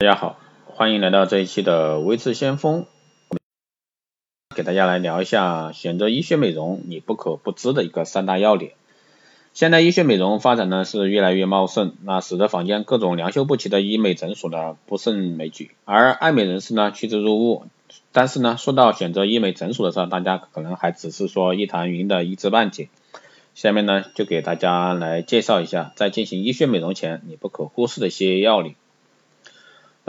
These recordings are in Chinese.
大家好，欢迎来到这一期的微智先锋，给大家来聊一下选择医学美容你不可不知的一个三大要点。现代医学美容发展呢是越来越茂盛，那使得坊间各种良莠不齐的医美诊所呢不胜枚举，而爱美人士呢趋之若鹜。但是呢，说到选择医美诊所的时候，大家可能还只是说一谈云的一知半解。下面呢就给大家来介绍一下，在进行医学美容前你不可忽视的一些要领。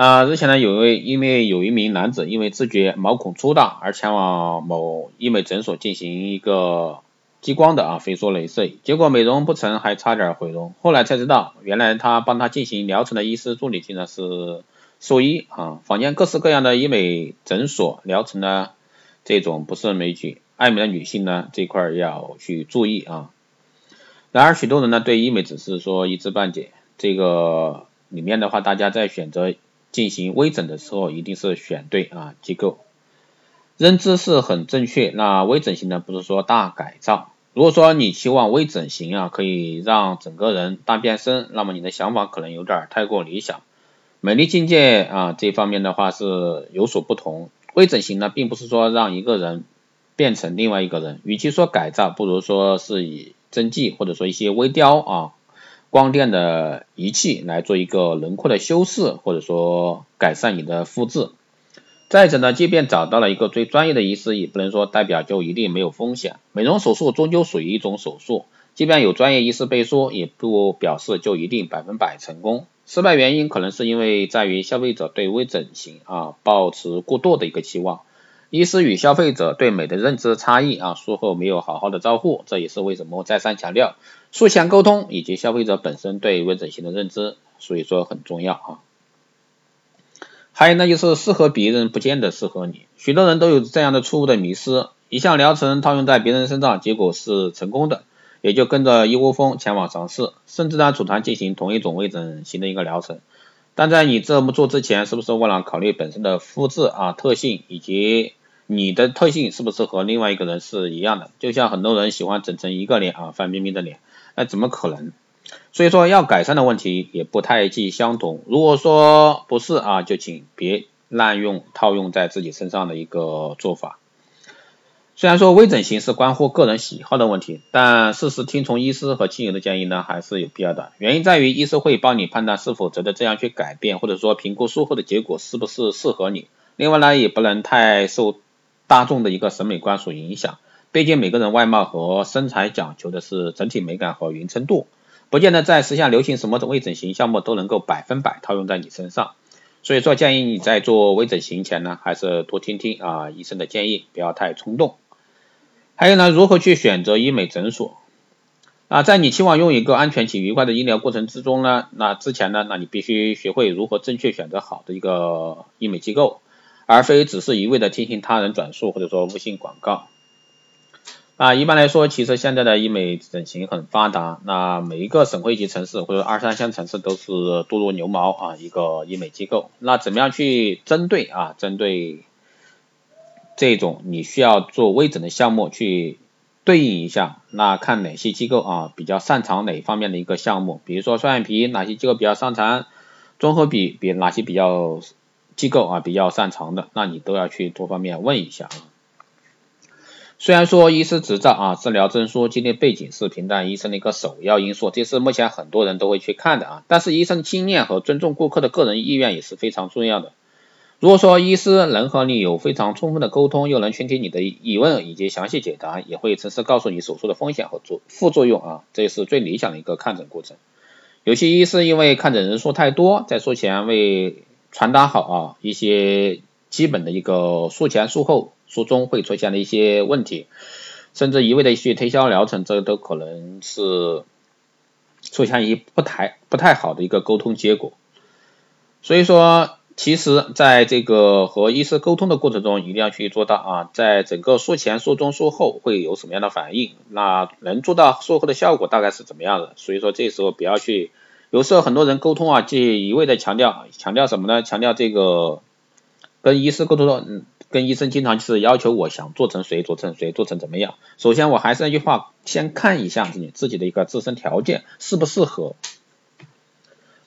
啊日前呢，有一位因为有一名男子因为自觉毛孔粗大而前往某医美诊所进行一个激光的啊飞梭镭射，结果美容不成，还差点毁容。后来才知道，原来他帮他进行疗程的医师助理竟然是兽医啊。坊间各式各样的医美诊所疗程呢，这种不胜枚举，爱美的女性呢这块要去注意啊。然而许多人呢对医美只是说一知半解，这个里面的话，大家在选择。进行微整的时候，一定是选对啊机构，认知是很正确。那微整形呢，不是说大改造。如果说你期望微整形啊可以让整个人大变身，那么你的想法可能有点太过理想。美丽境界啊这方面的话是有所不同。微整形呢，并不是说让一个人变成另外一个人，与其说改造，不如说是以针剂或者说一些微雕啊。光电的仪器来做一个轮廓的修饰，或者说改善你的肤质。再者呢，即便找到了一个最专业的医师，也不能说代表就一定没有风险。美容手术终究属于一种手术，即便有专业医师背书，也不表示就一定百分百成功。失败原因可能是因为在于消费者对微整形啊抱持过度的一个期望。一是与消费者对美的认知差异啊，术后没有好好的照护，这也是为什么再三强调术前沟通以及消费者本身对微整形的认知，所以说很重要啊。还有呢，就是适合别人不见得适合你，许多人都有这样的错误的迷失，一项疗程套用在别人身上，结果是成功的，也就跟着一窝蜂前往尝试，甚至呢组团进行同一种微整形的一个疗程。但在你这么做之前，是不是为了考虑本身的肤质啊特性以及你的特性是不是和另外一个人是一样的？就像很多人喜欢整成一个脸啊，范冰冰的脸，那怎么可能？所以说要改善的问题也不太尽相同。如果说不是啊，就请别滥用套用在自己身上的一个做法。虽然说微整形是关乎个人喜好的问题，但事实听从医师和亲友的建议呢，还是有必要的。原因在于医师会帮你判断是否值得这样去改变，或者说评估术后的结果是不是适合你。另外呢，也不能太受。大众的一个审美观所影响，毕竟每个人外貌和身材讲求的是整体美感和匀称度，不见得在时下流行什么的微整形项目都能够百分百套用在你身上。所以说，建议你在做微整形前呢，还是多听听啊医生的建议，不要太冲动。还有呢，如何去选择医美诊所？啊，在你期望用一个安全且愉快的医疗过程之中呢，那之前呢，那你必须学会如何正确选择好的一个医美机构。而非只是一味的听信他人转述或者说微信广告。啊，一般来说，其实现在的医美整形很发达，那每一个省会级城市或者二三线城市都是多如牛毛啊一个医美机构。那怎么样去针对啊针对这种你需要做微整的项目去对应一下？那看哪些机构啊比较擅长哪方面的一个项目？比如说双眼皮哪些机构比较擅长？综合比比哪些比较？机构啊比较擅长的，那你都要去多方面问一下啊。虽然说医师执照啊、治疗证书、经历背景是评判医生的一个首要因素，这是目前很多人都会去看的啊。但是医生经验和尊重顾客的个人意愿也是非常重要的。如果说医师能和你有非常充分的沟通，又能倾听你的疑问以及详细解答，也会诚实告诉你手术的风险和作副作用啊，这是最理想的一个看诊过程。有些医师因为看诊人数太多，在术前为传达好啊，一些基本的一个术前、术后、术中会出现的一些问题，甚至一味的去推销疗程，这都可能是出现一不太不太好的一个沟通结果。所以说，其实在这个和医师沟通的过程中，一定要去做到啊，在整个术前、术中、术后会有什么样的反应，那能做到术后的效果大概是怎么样的？所以说，这时候不要去。有时候很多人沟通啊，就一味的强调，强调什么呢？强调这个跟医师沟通的，嗯，跟医生经常就是要求我想做成谁，做成谁，做成怎么样。首先我还是那句话，先看一下你自己的一个自身条件适不适合。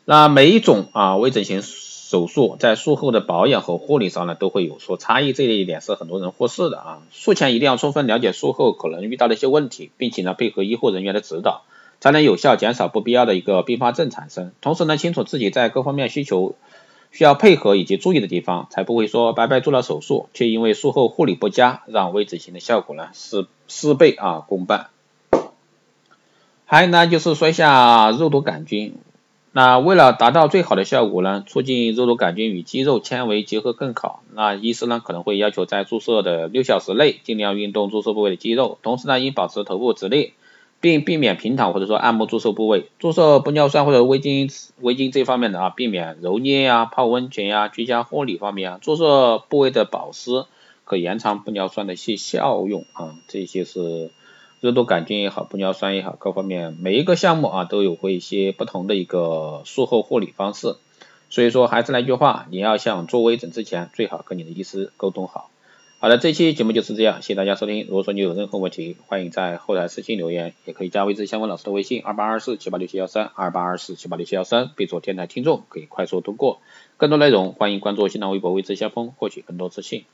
那每一种啊微整形手术在术后的保养和护理上呢都会有所差异，这一点是很多人忽视的啊。术前一定要充分了解术后可能遇到的一些问题，并且呢配合医护人员的指导，才能有效减少不必要的一个并发症产生。同时呢清楚自己在各方面需求需要配合以及注意的地方，才不会说白白做了手术，却因为术后护理不佳，让微整形的效果呢事事倍啊功半。还有呢就是说一下肉毒杆菌。那为了达到最好的效果呢，促进肉毒杆菌与肌肉纤维结合更好，那医师呢可能会要求在注射的六小时内尽量运动注射部位的肌肉，同时呢应保持头部直立，并避免平躺或者说按摩注射部位。注射玻尿酸或者微晶微晶这方面的啊，避免揉捏呀、泡温泉呀、居家护理方面啊，注射部位的保湿可延长玻尿酸的一些效用啊，这些是。肉毒杆菌也好，玻尿酸也好，各方面每一个项目啊都有过一些不同的一个术后护理方式，所以说还是那句话，你要想做微整之前，最好跟你的医师沟通好。好的，这期节目就是这样，谢谢大家收听。如果说你有任何问题，欢迎在后台私信留言，也可以加微之相关老师的微信二八二四七八六七幺三二八二四七八六七幺三，备注电台听众，可以快速通过。更多内容欢迎关注新浪微博微之先锋，获取更多资讯。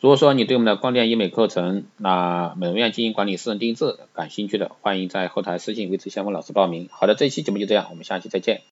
如果说你对我们的光电医美课程，那美容院经营管理、私人定制感兴趣的，欢迎在后台私信维持相锋老师报名。好的，这期节目就这样，我们下期再见。